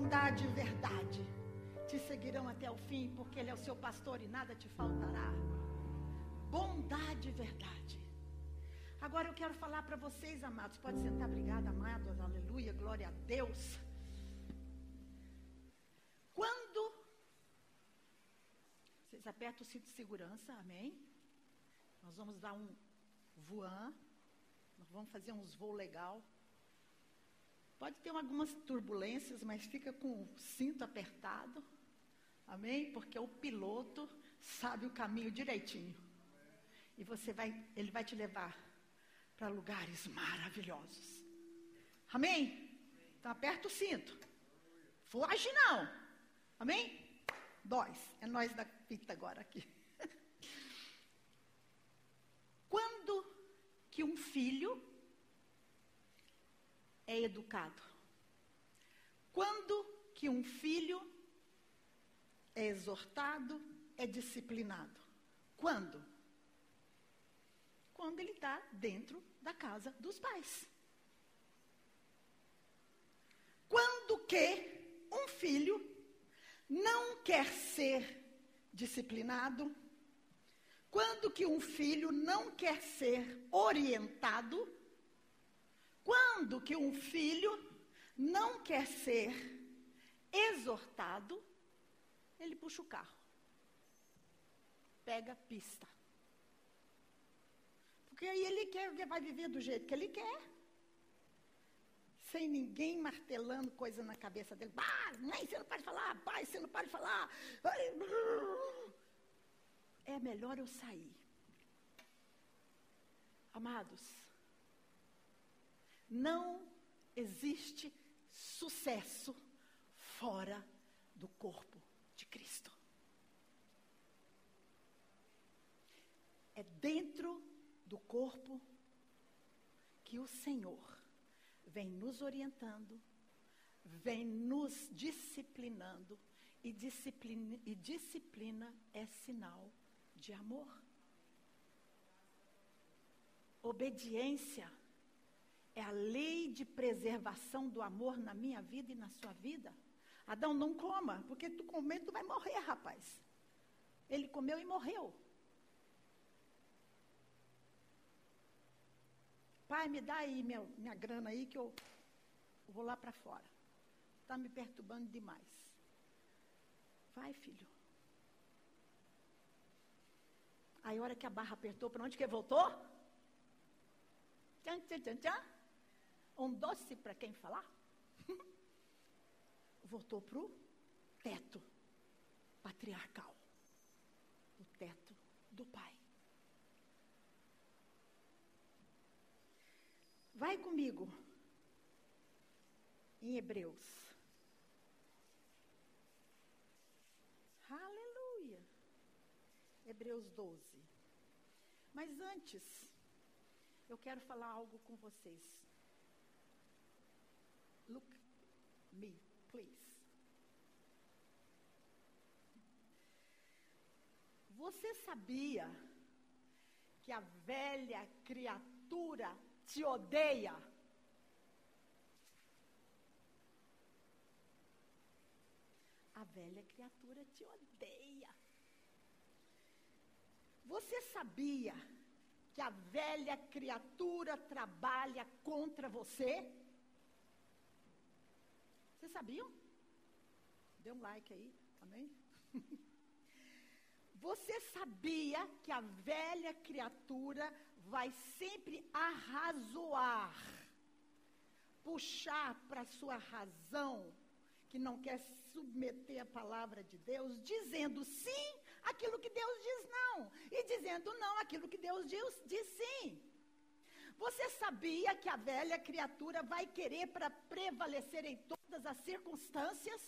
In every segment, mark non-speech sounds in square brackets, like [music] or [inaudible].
bondade e verdade te seguirão até o fim, porque Ele é o seu pastor e nada te faltará. Bondade e verdade. Agora eu quero falar para vocês, amados. Pode sentar, obrigada, amados. Aleluia, glória a Deus. Quando vocês apertam o cinto de segurança, amém? Nós vamos dar um voan. Nós vamos fazer uns voos legal. Pode ter algumas turbulências, mas fica com o cinto apertado. Amém? Porque o piloto sabe o caminho direitinho. E você vai, ele vai te levar para lugares maravilhosos. Amém? Então aperta o cinto. Foge não. Amém? Dois. É nós da fita agora aqui. [laughs] Quando que um filho é educado? Quando que um filho é exortado, é disciplinado? Quando? Quando ele está dentro da casa dos pais. Quando que um filho não quer ser disciplinado, quando que um filho não quer ser orientado, quando que um filho não quer ser exortado, ele puxa o carro. Pega a pista. Porque aí ele quer, vai viver do jeito que ele quer. Sem ninguém martelando coisa na cabeça dele. Bah, mãe, você não pode falar. Pai, você não pode falar. É melhor eu sair. Amados, não existe sucesso fora do corpo de Cristo. É dentro do corpo que o Senhor vem nos orientando, vem nos disciplinando, e disciplina, e disciplina é sinal de amor. Obediência é a lei de preservação do amor na minha vida e na sua vida. Adão, não coma, porque tu comer, tu vai morrer, rapaz. Ele comeu e morreu. Pai, me dá aí minha, minha grana aí que eu, vou lá para fora. Está me perturbando demais. Vai, filho. Aí, a hora que a barra apertou, para onde que voltou? Tchan, tchan, tchan, tchan. Um doce para quem falar? [laughs] voltou para o teto patriarcal o teto do pai. Vai comigo em Hebreus. Aleluia. Hebreus 12. Mas antes, eu quero falar algo com vocês. Look me please. Você sabia que a velha criatura te odeia? A velha criatura te odeia. Você sabia que a velha criatura trabalha contra você? Vocês sabiam? Dê um like aí, amém? [laughs] Você sabia que a velha criatura vai sempre arrazoar, puxar para sua razão, que não quer submeter a palavra de Deus, dizendo sim aquilo que Deus diz não, e dizendo não aquilo que Deus diz, diz sim. Você sabia que a velha criatura vai querer para prevalecer em todas as circunstâncias?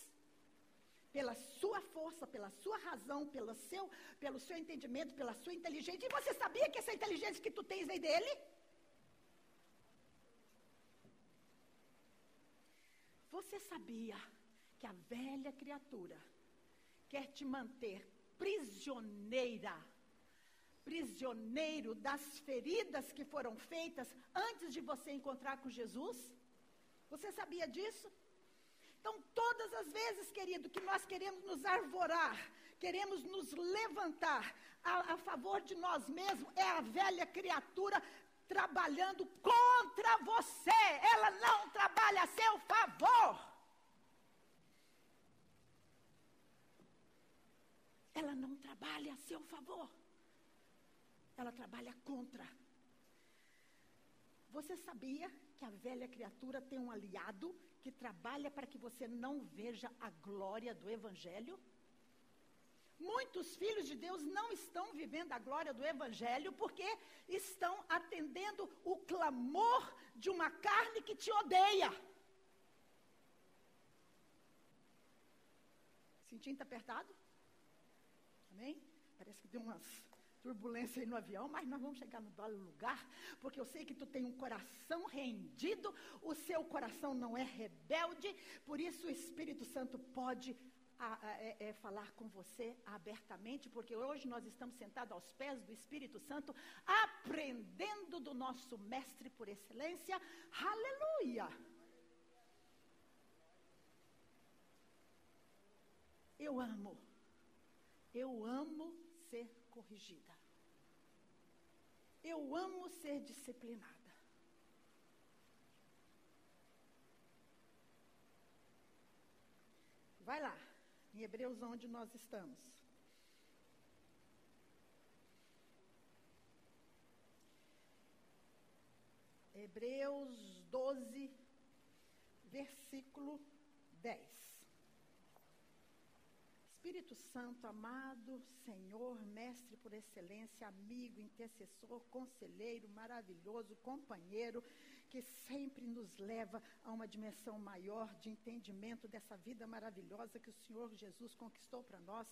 Pela sua força, pela sua razão, pelo seu, pelo seu entendimento, pela sua inteligência. E você sabia que essa inteligência que tu tens vem dele? Você sabia que a velha criatura quer te manter prisioneira prisioneiro das feridas que foram feitas antes de você encontrar com Jesus? Você sabia disso? Então, todas as vezes, querido, que nós queremos nos arvorar, queremos nos levantar a, a favor de nós mesmos, é a velha criatura trabalhando contra você. Ela não trabalha a seu favor. Ela não trabalha a seu favor. Ela trabalha contra. Você sabia que a velha criatura tem um aliado que trabalha para que você não veja a glória do Evangelho? Muitos filhos de Deus não estão vivendo a glória do Evangelho porque estão atendendo o clamor de uma carne que te odeia. Cintinho está apertado? Amém? Parece que tem umas turbulência aí no avião, mas nós vamos chegar no belo lugar, porque eu sei que tu tem um coração rendido, o seu coração não é rebelde, por isso o Espírito Santo pode a, a, é, é, falar com você abertamente, porque hoje nós estamos sentados aos pés do Espírito Santo, aprendendo do nosso Mestre por excelência. Aleluia! Eu amo, eu amo ser corrigida. Eu amo ser disciplinada. Vai lá, em Hebreus, onde nós estamos. Hebreus 12, versículo 10. Espírito Santo, amado Senhor, mestre por excelência, amigo, intercessor, conselheiro, maravilhoso, companheiro, que sempre nos leva a uma dimensão maior de entendimento dessa vida maravilhosa que o Senhor Jesus conquistou para nós.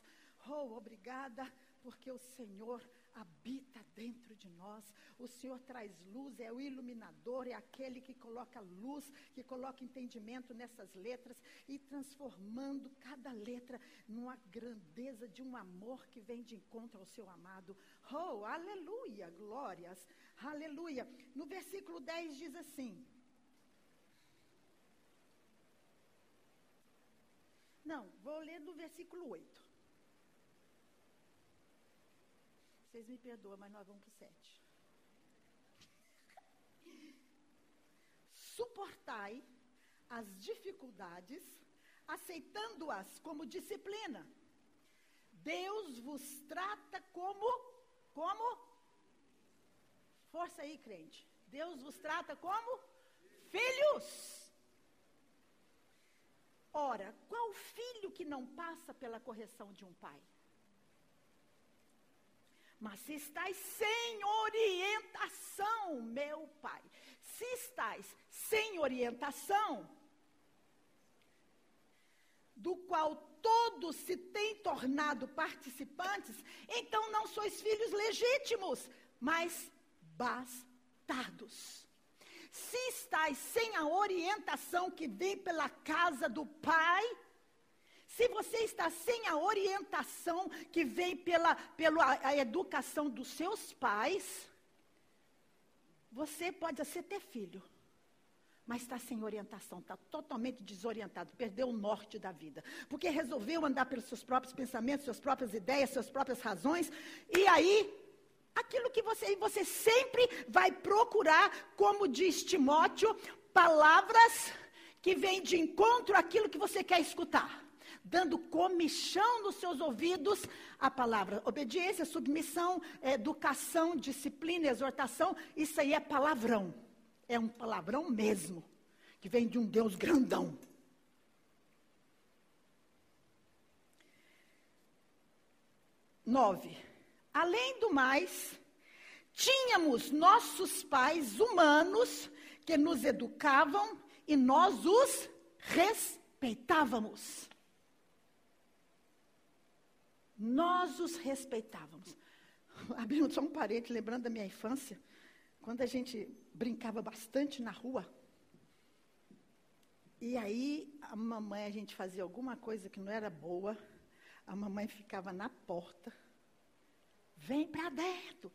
Oh, obrigada, porque o Senhor habita dentro de nós. O Senhor traz luz, é o iluminador, é aquele que coloca luz, que coloca entendimento nessas letras e transformando cada letra numa grandeza de um amor que vem de encontro ao seu amado. Oh, aleluia, glórias, aleluia. No versículo 10 diz assim. Não, vou ler do versículo 8. Vocês me perdoam, mas nós vamos para o 7. Suportai as dificuldades, aceitando-as como disciplina. Deus vos trata como como Força aí, crente. Deus vos trata como filhos. Ora, qual filho que não passa pela correção de um pai? Mas se estáis sem orientação, meu pai, se estáis sem orientação, do qual todos se têm tornado participantes, então não sois filhos legítimos, mas bastardos. Se estáis sem a orientação que vem pela casa do Pai, se você está sem a orientação que vem pela, pela educação dos seus pais, você pode até ter filho, mas está sem orientação, está totalmente desorientado, perdeu o norte da vida. Porque resolveu andar pelos seus próprios pensamentos, suas próprias ideias, suas próprias razões, e aí, aquilo que você, você sempre vai procurar, como diz Timóteo, palavras que vêm de encontro àquilo que você quer escutar dando comichão nos seus ouvidos a palavra. Obediência, submissão, educação, disciplina, exortação, isso aí é palavrão. É um palavrão mesmo, que vem de um Deus grandão. Nove. Além do mais, tínhamos nossos pais humanos que nos educavam e nós os respeitávamos. Nós os respeitávamos. [laughs] Abrindo só um parente, lembrando da minha infância, quando a gente brincava bastante na rua. E aí, a mamãe, a gente fazia alguma coisa que não era boa, a mamãe ficava na porta. Vem para dentro.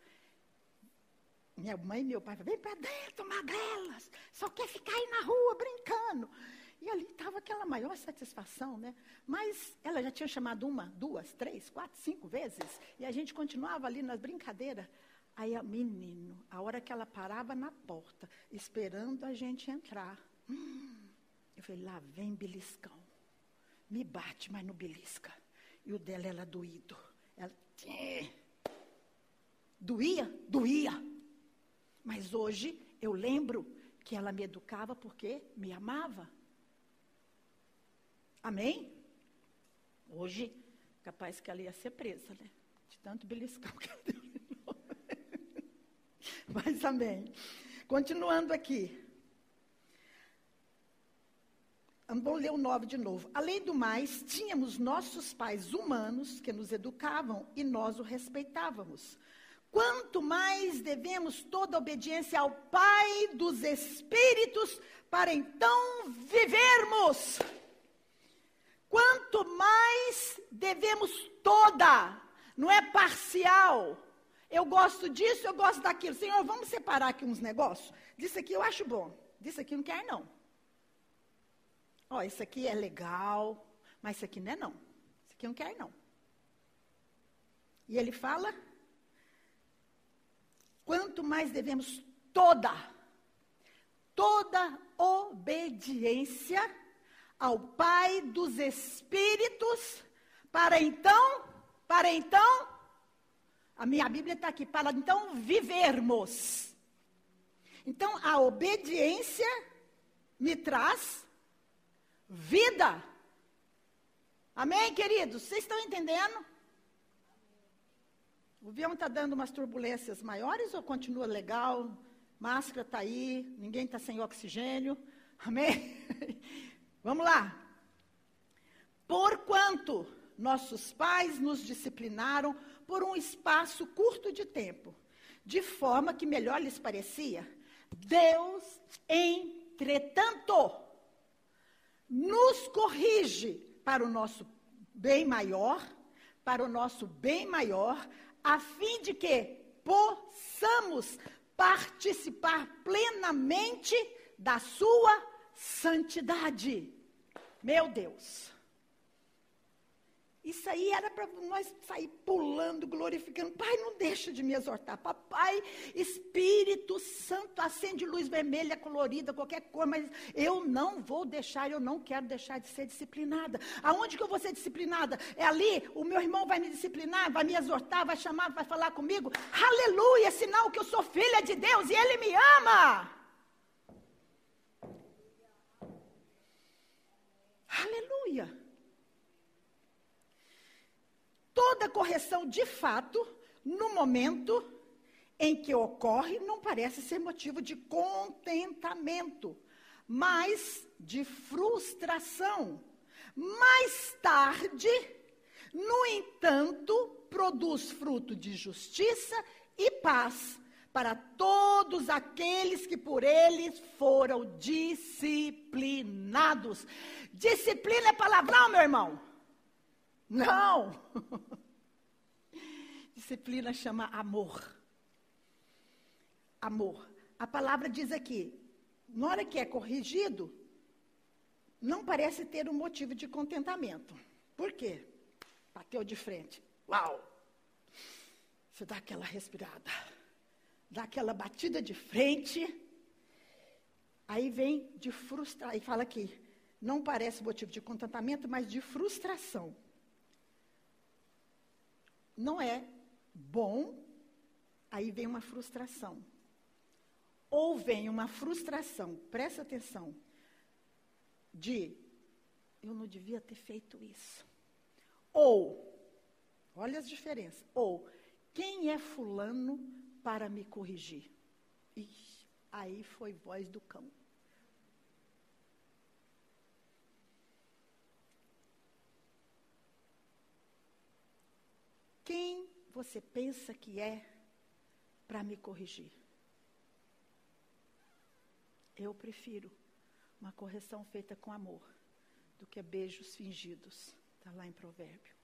Minha mãe e meu pai, vem para dentro, magrelas. Só quer ficar aí na rua brincando. E ali estava aquela maior satisfação, né? Mas ela já tinha chamado uma, duas, três, quatro, cinco vezes. E a gente continuava ali nas brincadeiras. Aí, a menino, a hora que ela parava na porta, esperando a gente entrar. Hum, eu falei, lá vem beliscão. Me bate, mas não belisca. E o dela era doído. Ela, doía? Doía. Mas hoje eu lembro que ela me educava porque me amava. Amém? Hoje, capaz que ela ia ser presa, né? De tanto beliscão que ela deu. [laughs] Mas amém. Continuando aqui. Vamos ler o 9 de novo. Além do mais, tínhamos nossos pais humanos que nos educavam e nós o respeitávamos. Quanto mais devemos toda obediência ao Pai dos Espíritos para então vivermos. Quanto mais devemos toda, não é parcial. Eu gosto disso, eu gosto daquilo. Senhor, vamos separar aqui uns negócios? Disso aqui eu acho bom, disso aqui não quer não. Ó, isso aqui é legal, mas isso aqui não é não. Isso aqui não quer não. E ele fala, quanto mais devemos toda, toda obediência ao Pai dos Espíritos, para então, para então, a minha Bíblia está aqui, para então vivermos. Então a obediência me traz vida. Amém, queridos? Vocês estão entendendo? O avião está dando umas turbulências maiores ou continua legal? Máscara está aí, ninguém está sem oxigênio. Amém? [laughs] Vamos lá. Porquanto nossos pais nos disciplinaram por um espaço curto de tempo, de forma que melhor lhes parecia, Deus, entretanto, nos corrige para o nosso bem maior, para o nosso bem maior, a fim de que possamos participar plenamente da sua santidade. Meu Deus. Isso aí era para nós sair pulando, glorificando. Pai, não deixa de me exortar. Papai, Espírito Santo, acende luz vermelha, colorida, qualquer cor, mas eu não vou deixar, eu não quero deixar de ser disciplinada. Aonde que eu vou ser disciplinada? É ali, o meu irmão vai me disciplinar, vai me exortar, vai chamar, vai falar comigo. Aleluia, sinal que eu sou filha de Deus e Ele me ama. Aleluia toda correção de fato, no momento em que ocorre, não parece ser motivo de contentamento, mas de frustração. Mais tarde, no entanto, produz fruto de justiça e paz para todos aqueles que por eles foram disciplinados. Disciplina é palavrão, meu irmão. Não! [laughs] Disciplina chama amor. Amor. A palavra diz aqui, na hora que é corrigido, não parece ter um motivo de contentamento. Por quê? Bateu de frente. Uau! Você dá aquela respirada, dá aquela batida de frente, aí vem de frustrar, e fala aqui, não parece motivo de contentamento, mas de frustração não é bom, aí vem uma frustração. Ou vem uma frustração, presta atenção, de eu não devia ter feito isso. Ou, olha as diferenças. Ou, quem é fulano para me corrigir? Ixi, aí foi voz do cão. Quem você pensa que é para me corrigir? Eu prefiro uma correção feita com amor do que beijos fingidos. Está lá em Provérbio.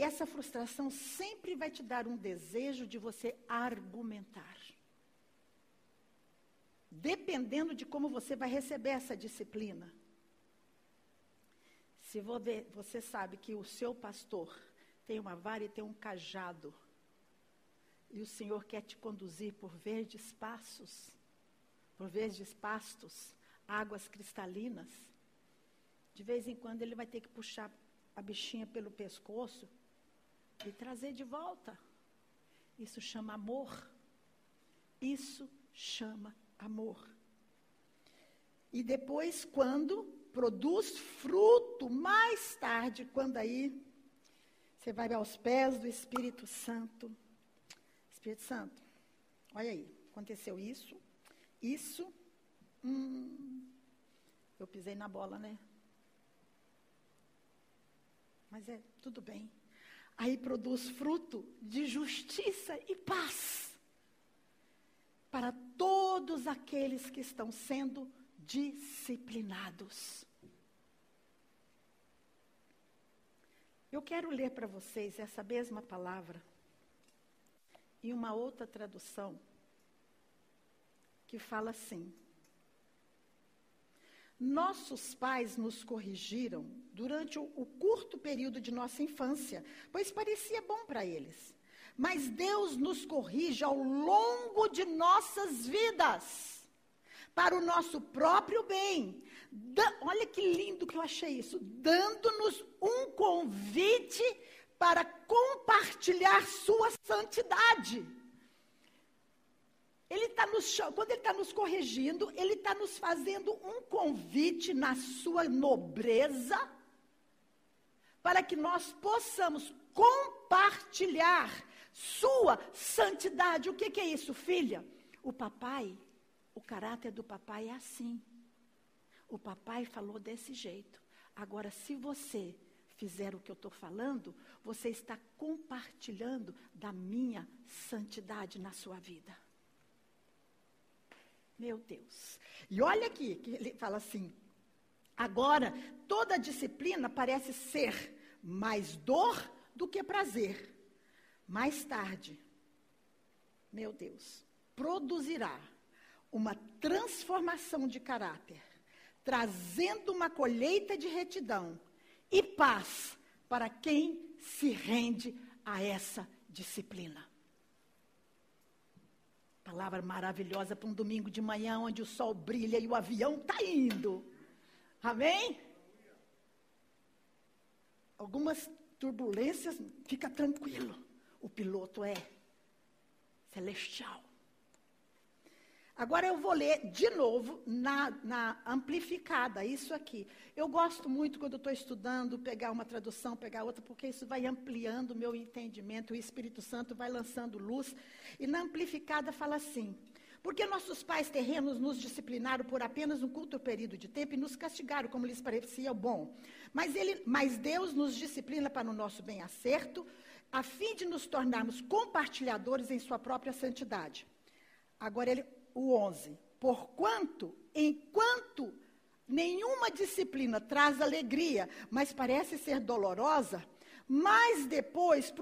E essa frustração sempre vai te dar um desejo de você argumentar. dependendo de como você vai receber essa disciplina. Se você sabe que o seu pastor tem uma vara e tem um cajado, e o Senhor quer te conduzir por verdes passos, por verdes pastos, águas cristalinas, de vez em quando ele vai ter que puxar a bichinha pelo pescoço e trazer de volta. Isso chama amor. Isso chama amor. E depois, quando produz fruto, mais tarde, quando aí você vai aos pés do Espírito Santo. Espírito Santo, olha aí, aconteceu isso, isso, hum, eu pisei na bola, né? Mas é tudo bem. Aí produz fruto de justiça e paz para todos aqueles que estão sendo disciplinados. Eu quero ler para vocês essa mesma palavra em uma outra tradução que fala assim: Nossos pais nos corrigiram durante o, o curto período de nossa infância, pois parecia bom para eles. Mas Deus nos corrige ao longo de nossas vidas, para o nosso próprio bem. Da, olha que lindo que eu achei isso, dando-nos um convite para compartilhar sua santidade. Ele está nos quando ele está nos corrigindo, ele está nos fazendo um convite na sua nobreza, para que nós possamos compartilhar sua santidade. O que, que é isso, filha? O papai, o caráter do papai é assim. O papai falou desse jeito. Agora, se você fizer o que eu estou falando, você está compartilhando da minha santidade na sua vida. Meu Deus. E olha aqui, que ele fala assim: agora, toda disciplina parece ser mais dor do que prazer. Mais tarde, meu Deus, produzirá uma transformação de caráter, trazendo uma colheita de retidão e paz para quem se rende a essa disciplina. Palavra maravilhosa para um domingo de manhã, onde o sol brilha e o avião está indo. Amém? Algumas turbulências, fica tranquilo. O piloto é celestial. Agora eu vou ler de novo na, na amplificada, isso aqui. Eu gosto muito quando estou estudando, pegar uma tradução, pegar outra, porque isso vai ampliando o meu entendimento, o Espírito Santo vai lançando luz. E na amplificada fala assim: porque nossos pais terrenos nos disciplinaram por apenas um curto período de tempo e nos castigaram como lhes parecia bom. Mas, ele, mas Deus nos disciplina para o nosso bem acerto, a fim de nos tornarmos compartilhadores em sua própria santidade. Agora ele o 11. Porquanto, enquanto nenhuma disciplina traz alegria, mas parece ser dolorosa, mas depois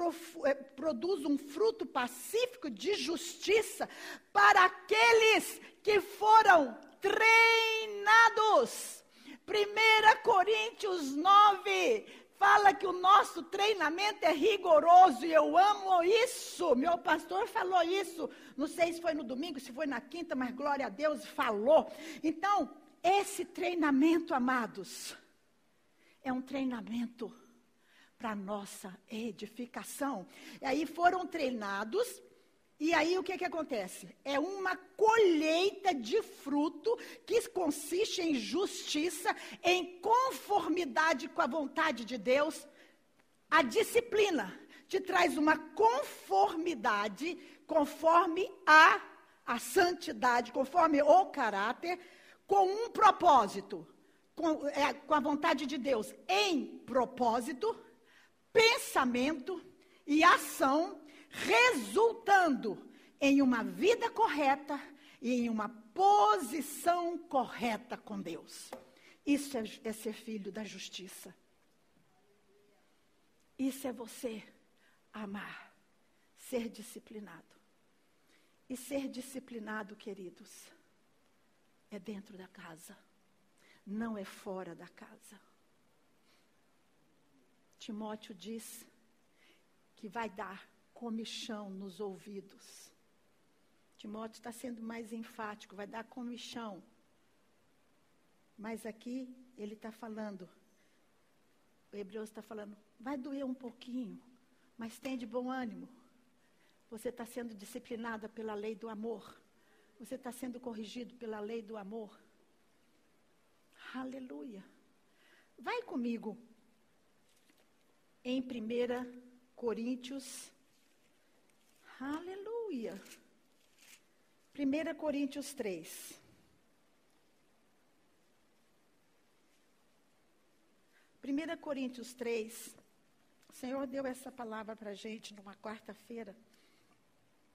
eh, produz um fruto pacífico de justiça para aqueles que foram treinados. 1 Coríntios 9, fala que o nosso treinamento é rigoroso e eu amo isso. Meu pastor falou isso. Não sei se foi no domingo, se foi na quinta, mas glória a Deus, falou. Então, esse treinamento, amados, é um treinamento para nossa edificação. E aí foram treinados e aí o que, que acontece? É uma colheita de fruto que consiste em justiça, em conformidade com a vontade de Deus. A disciplina te traz uma conformidade conforme a, a santidade, conforme o caráter, com um propósito, com, é, com a vontade de Deus, em propósito, pensamento e ação resultando em uma vida correta e em uma posição correta com Deus. Isso é, é ser filho da justiça. Isso é você amar, ser disciplinado. E ser disciplinado, queridos, é dentro da casa, não é fora da casa. Timóteo diz que vai dar comichão nos ouvidos. Timóteo está sendo mais enfático, vai dar comichão. Mas aqui ele está falando, o Hebreus está falando, vai doer um pouquinho, mas tem de bom ânimo. Você está sendo disciplinada pela lei do amor. Você está sendo corrigido pela lei do amor. Aleluia. Vai comigo em 1 Coríntios. Aleluia. 1 Coríntios 3. 1 Coríntios 3, o Senhor deu essa palavra para a gente numa quarta-feira.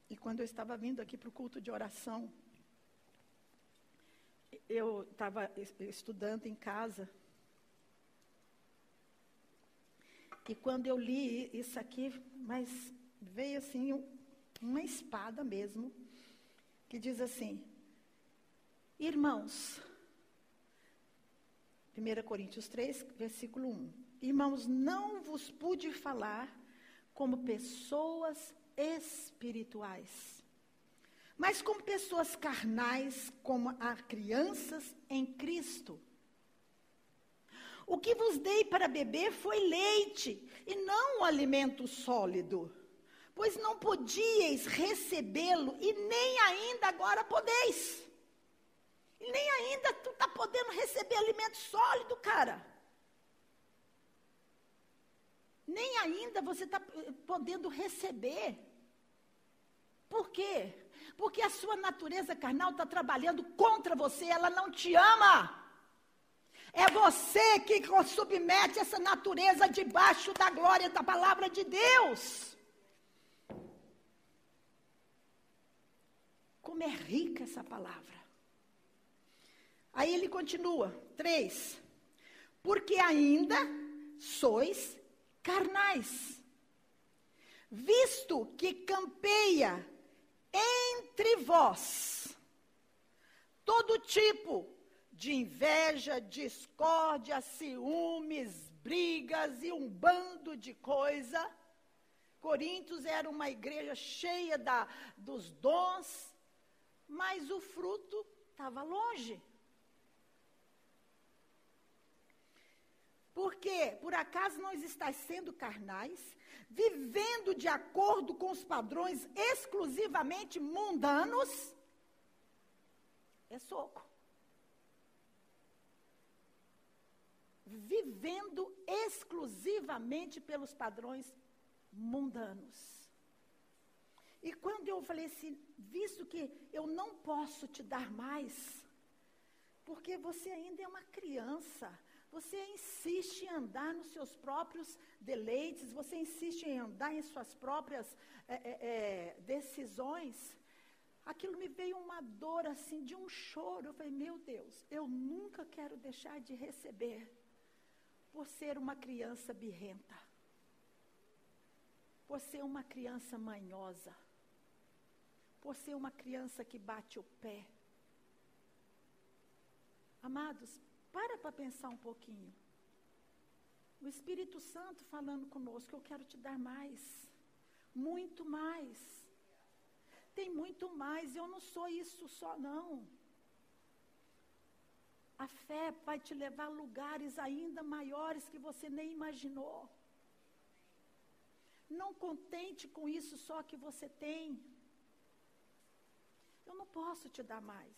E quando eu estava vindo aqui para o culto de oração, eu estava estudando em casa. E quando eu li isso aqui, mas veio assim uma espada mesmo, que diz assim: Irmãos, 1 Coríntios 3, versículo 1. Irmãos, não vos pude falar como pessoas espirituais, mas como pessoas carnais, como a crianças em Cristo. O que vos dei para beber foi leite, e não o alimento sólido, pois não podíeis recebê-lo, e nem ainda agora podeis. E nem ainda tu está podendo receber alimento sólido, cara. Nem ainda você está podendo receber. Por quê? Porque a sua natureza carnal está trabalhando contra você, ela não te ama. É você que submete essa natureza debaixo da glória da palavra de Deus. Como é rica essa palavra. Aí ele continua, três. Porque ainda sois carnais, visto que campeia entre vós todo tipo de inveja, discórdia, ciúmes, brigas e um bando de coisa. Coríntios era uma igreja cheia da, dos dons, mas o fruto estava longe. Porque, por acaso, nós estáis sendo carnais, vivendo de acordo com os padrões exclusivamente mundanos? É soco. Vivendo exclusivamente pelos padrões mundanos. E quando eu falei assim, visto que eu não posso te dar mais, porque você ainda é uma criança, você insiste em andar nos seus próprios deleites, você insiste em andar em suas próprias é, é, decisões. Aquilo me veio uma dor assim, de um choro. Eu falei, meu Deus, eu nunca quero deixar de receber por ser uma criança birrenta, por ser uma criança manhosa, por ser uma criança que bate o pé. Amados, para para pensar um pouquinho. O Espírito Santo falando conosco, eu quero te dar mais. Muito mais. Tem muito mais, eu não sou isso só não. A fé vai te levar a lugares ainda maiores que você nem imaginou. Não contente com isso só que você tem. Eu não posso te dar mais.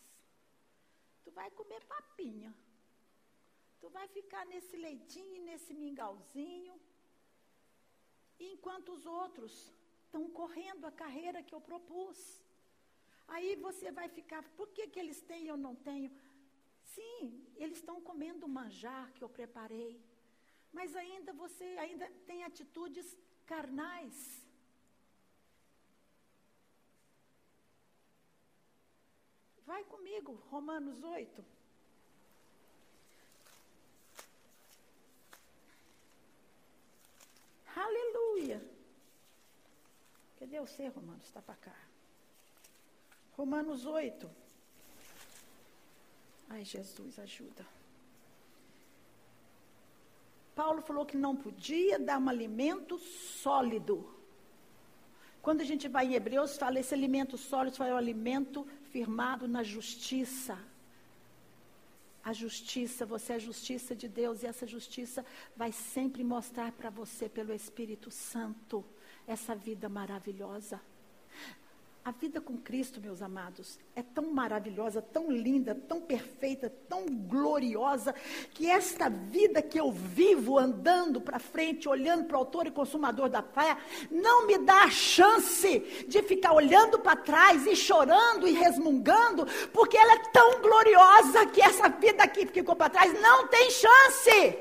Tu vai comer papinha. Tu vai ficar nesse leitinho, nesse mingauzinho, enquanto os outros estão correndo a carreira que eu propus. Aí você vai ficar, por que, que eles têm e eu não tenho? Sim, eles estão comendo o manjar que eu preparei. Mas ainda você ainda tem atitudes carnais. Vai comigo, Romanos 8. Aleluia. Cadê você, Romanos? Está para cá. Romanos 8. Ai, Jesus, ajuda. Paulo falou que não podia dar um alimento sólido. Quando a gente vai em Hebreus, fala esse alimento sólido foi o alimento firmado na justiça. A justiça, você é a justiça de Deus e essa justiça vai sempre mostrar para você pelo Espírito Santo essa vida maravilhosa. A vida com Cristo, meus amados, é tão maravilhosa, tão linda, tão perfeita, tão gloriosa, que esta vida que eu vivo andando para frente, olhando para o autor e consumador da fé, não me dá a chance de ficar olhando para trás e chorando e resmungando, porque ela é tão gloriosa que essa vida aqui que ficou para trás não tem chance.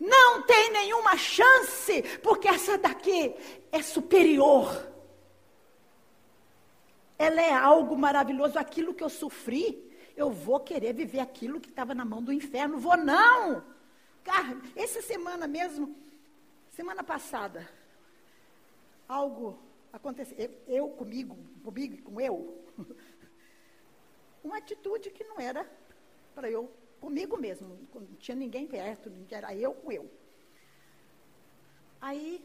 Não tem nenhuma chance, porque essa daqui é superior ela é algo maravilhoso. Aquilo que eu sofri, eu vou querer viver aquilo que estava na mão do inferno. Vou não! Cara, essa semana mesmo, semana passada, algo aconteceu. Eu, eu comigo, comigo com eu, [laughs] uma atitude que não era para eu, comigo mesmo, não tinha ninguém perto, era eu com eu. Aí,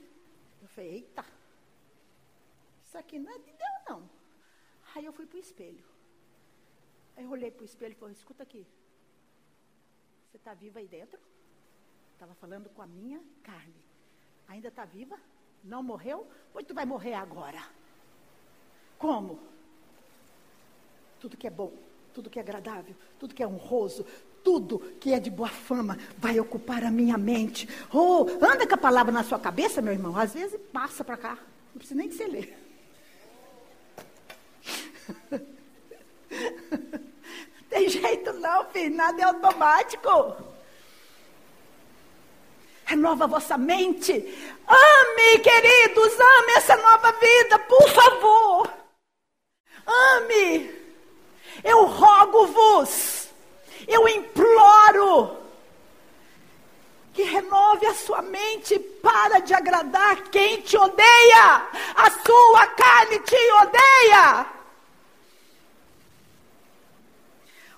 eu falei, eita, isso aqui não é de Deus não. Aí eu fui para o espelho. Aí eu olhei para o espelho e falei, escuta aqui. Você está viva aí dentro? Estava falando com a minha carne. Ainda está viva? Não morreu? Pois tu vai morrer agora. Como? Tudo que é bom, tudo que é agradável, tudo que é honroso, tudo que é de boa fama vai ocupar a minha mente. Oh, anda com a palavra na sua cabeça, meu irmão. Às vezes passa para cá. Não precisa nem de você ler. [laughs] Tem jeito não, filho, nada é automático. Renova a vossa mente. Ame, queridos, ame essa nova vida, por favor. Ame. Eu rogo-vos, eu imploro que renove a sua mente para de agradar quem te odeia. A sua carne te odeia.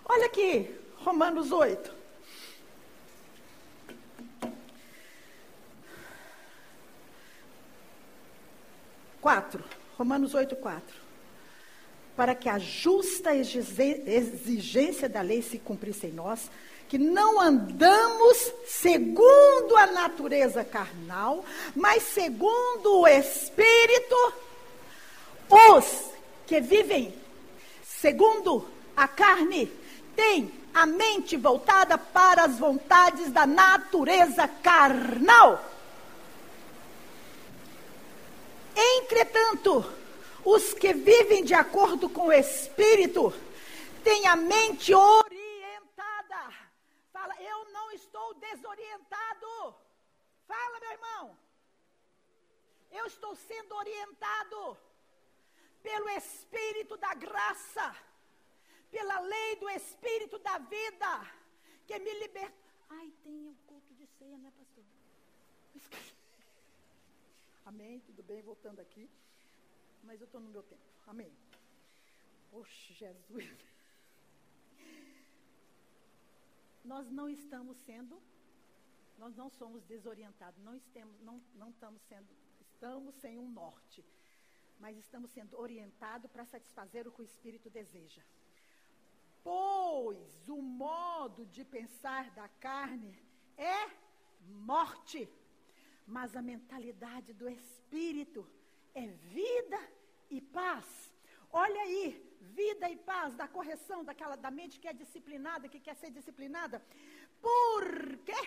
Olha aqui, Romanos 8. Quatro. Romanos 8, 4. Para que a justa exigência da lei se cumprisse em nós, que não andamos segundo a natureza carnal, mas segundo o Espírito, os que vivem segundo a carne tem a mente voltada para as vontades da natureza carnal. Entretanto, os que vivem de acordo com o Espírito têm a mente orientada. Fala, eu não estou desorientado. Fala, meu irmão. Eu estou sendo orientado pelo Espírito da graça pela lei do Espírito da vida, que me liberta. Ai, tem um culto de ceia, né, pastor? [laughs] Amém, tudo bem, voltando aqui. Mas eu estou no meu tempo. Amém. Oxe, Jesus. Nós não estamos sendo, nós não somos desorientados, não estamos, não, não estamos sendo, estamos sem um norte, mas estamos sendo orientados para satisfazer o que o Espírito deseja. Pois o modo de pensar da carne é morte, mas a mentalidade do espírito é vida e paz. Olha aí, vida e paz, da correção daquela da mente que é disciplinada, que quer ser disciplinada. Por quê?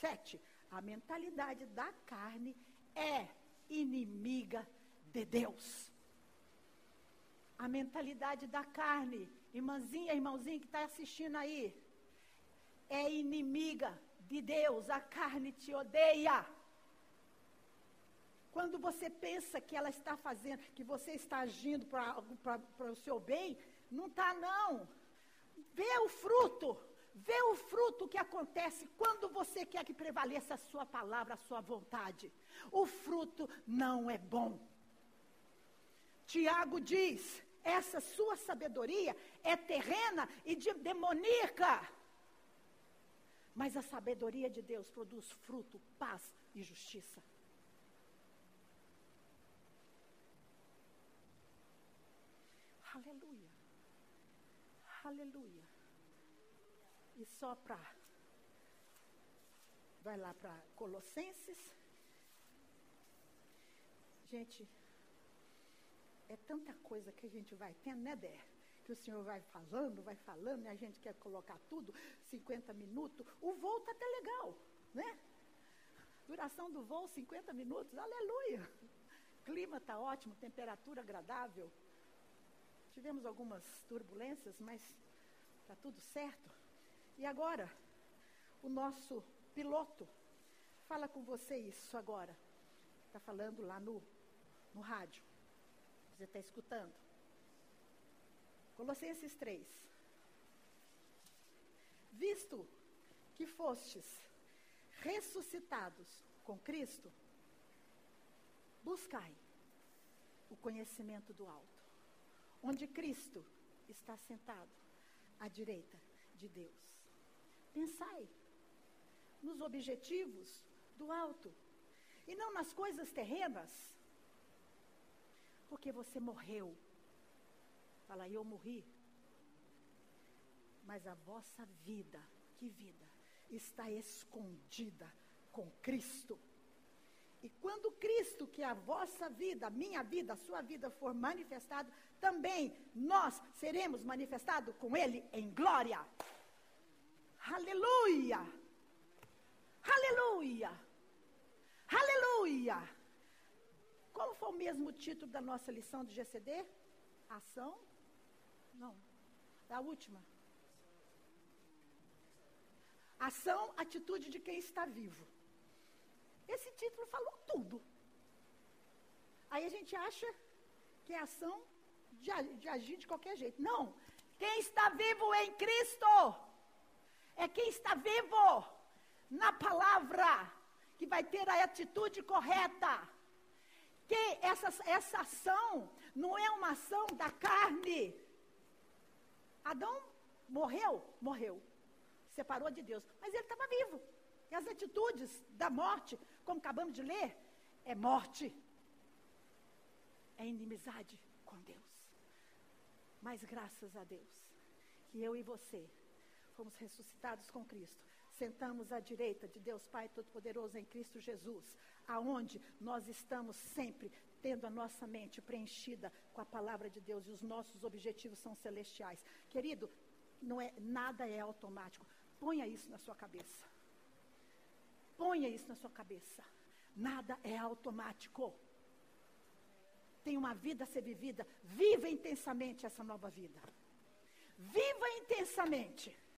Sete, a mentalidade da carne é inimiga de Deus. A mentalidade da carne irmãzinha, irmãozinho que está assistindo aí, é inimiga de Deus, a carne te odeia. Quando você pensa que ela está fazendo, que você está agindo para o seu bem, não está não. Vê o fruto, vê o fruto que acontece quando você quer que prevaleça a sua palavra, a sua vontade. O fruto não é bom. Tiago diz: essa sua sabedoria é terrena e de, demoníaca. Mas a sabedoria de Deus produz fruto, paz e justiça. Aleluia. Aleluia. E só para. Vai lá para Colossenses. Gente, é tanta coisa que a gente vai tendo, né, Dé? Que o senhor vai falando, vai falando, e a gente quer colocar tudo, 50 minutos. O voo está até legal, né? Duração do voo, 50 minutos, aleluia. Clima está ótimo, temperatura agradável. Tivemos algumas turbulências, mas está tudo certo. E agora, o nosso piloto fala com você isso agora. Está falando lá no, no rádio. Você está escutando. Colossenses 3. Visto que fostes ressuscitados com Cristo, buscai o conhecimento do alto onde Cristo está sentado à direita de Deus. Pensai nos objetivos do alto e não nas coisas terrenas, porque você morreu. Fala, eu morri. Mas a vossa vida, que vida, está escondida com Cristo. E quando Cristo, que é a vossa vida, minha vida, a sua vida, for manifestado, também nós seremos manifestados com Ele em glória. Aleluia! Aleluia! Aleluia! Qual foi o mesmo título da nossa lição do GCD? Ação? Não. A última. Ação, atitude de quem está vivo. Esse título falou tudo. Aí a gente acha que é ação de, de agir de qualquer jeito. Não. Quem está vivo em Cristo é quem está vivo na palavra, que vai ter a atitude correta. Que essa, essa ação não é uma ação da carne. Adão morreu? Morreu. Separou de Deus. Mas ele estava vivo. E as atitudes da morte, como acabamos de ler, é morte. É inimizade com Deus. Mas graças a Deus, que eu e você fomos ressuscitados com Cristo. Sentamos à direita de Deus Pai Todo-Poderoso em Cristo Jesus, aonde nós estamos sempre tendo a nossa mente preenchida com a palavra de Deus e os nossos objetivos são celestiais. Querido, não é nada é automático. Ponha isso na sua cabeça. Ponha isso na sua cabeça. Nada é automático tem uma vida a ser vivida. Viva intensamente essa nova vida. Viva intensamente.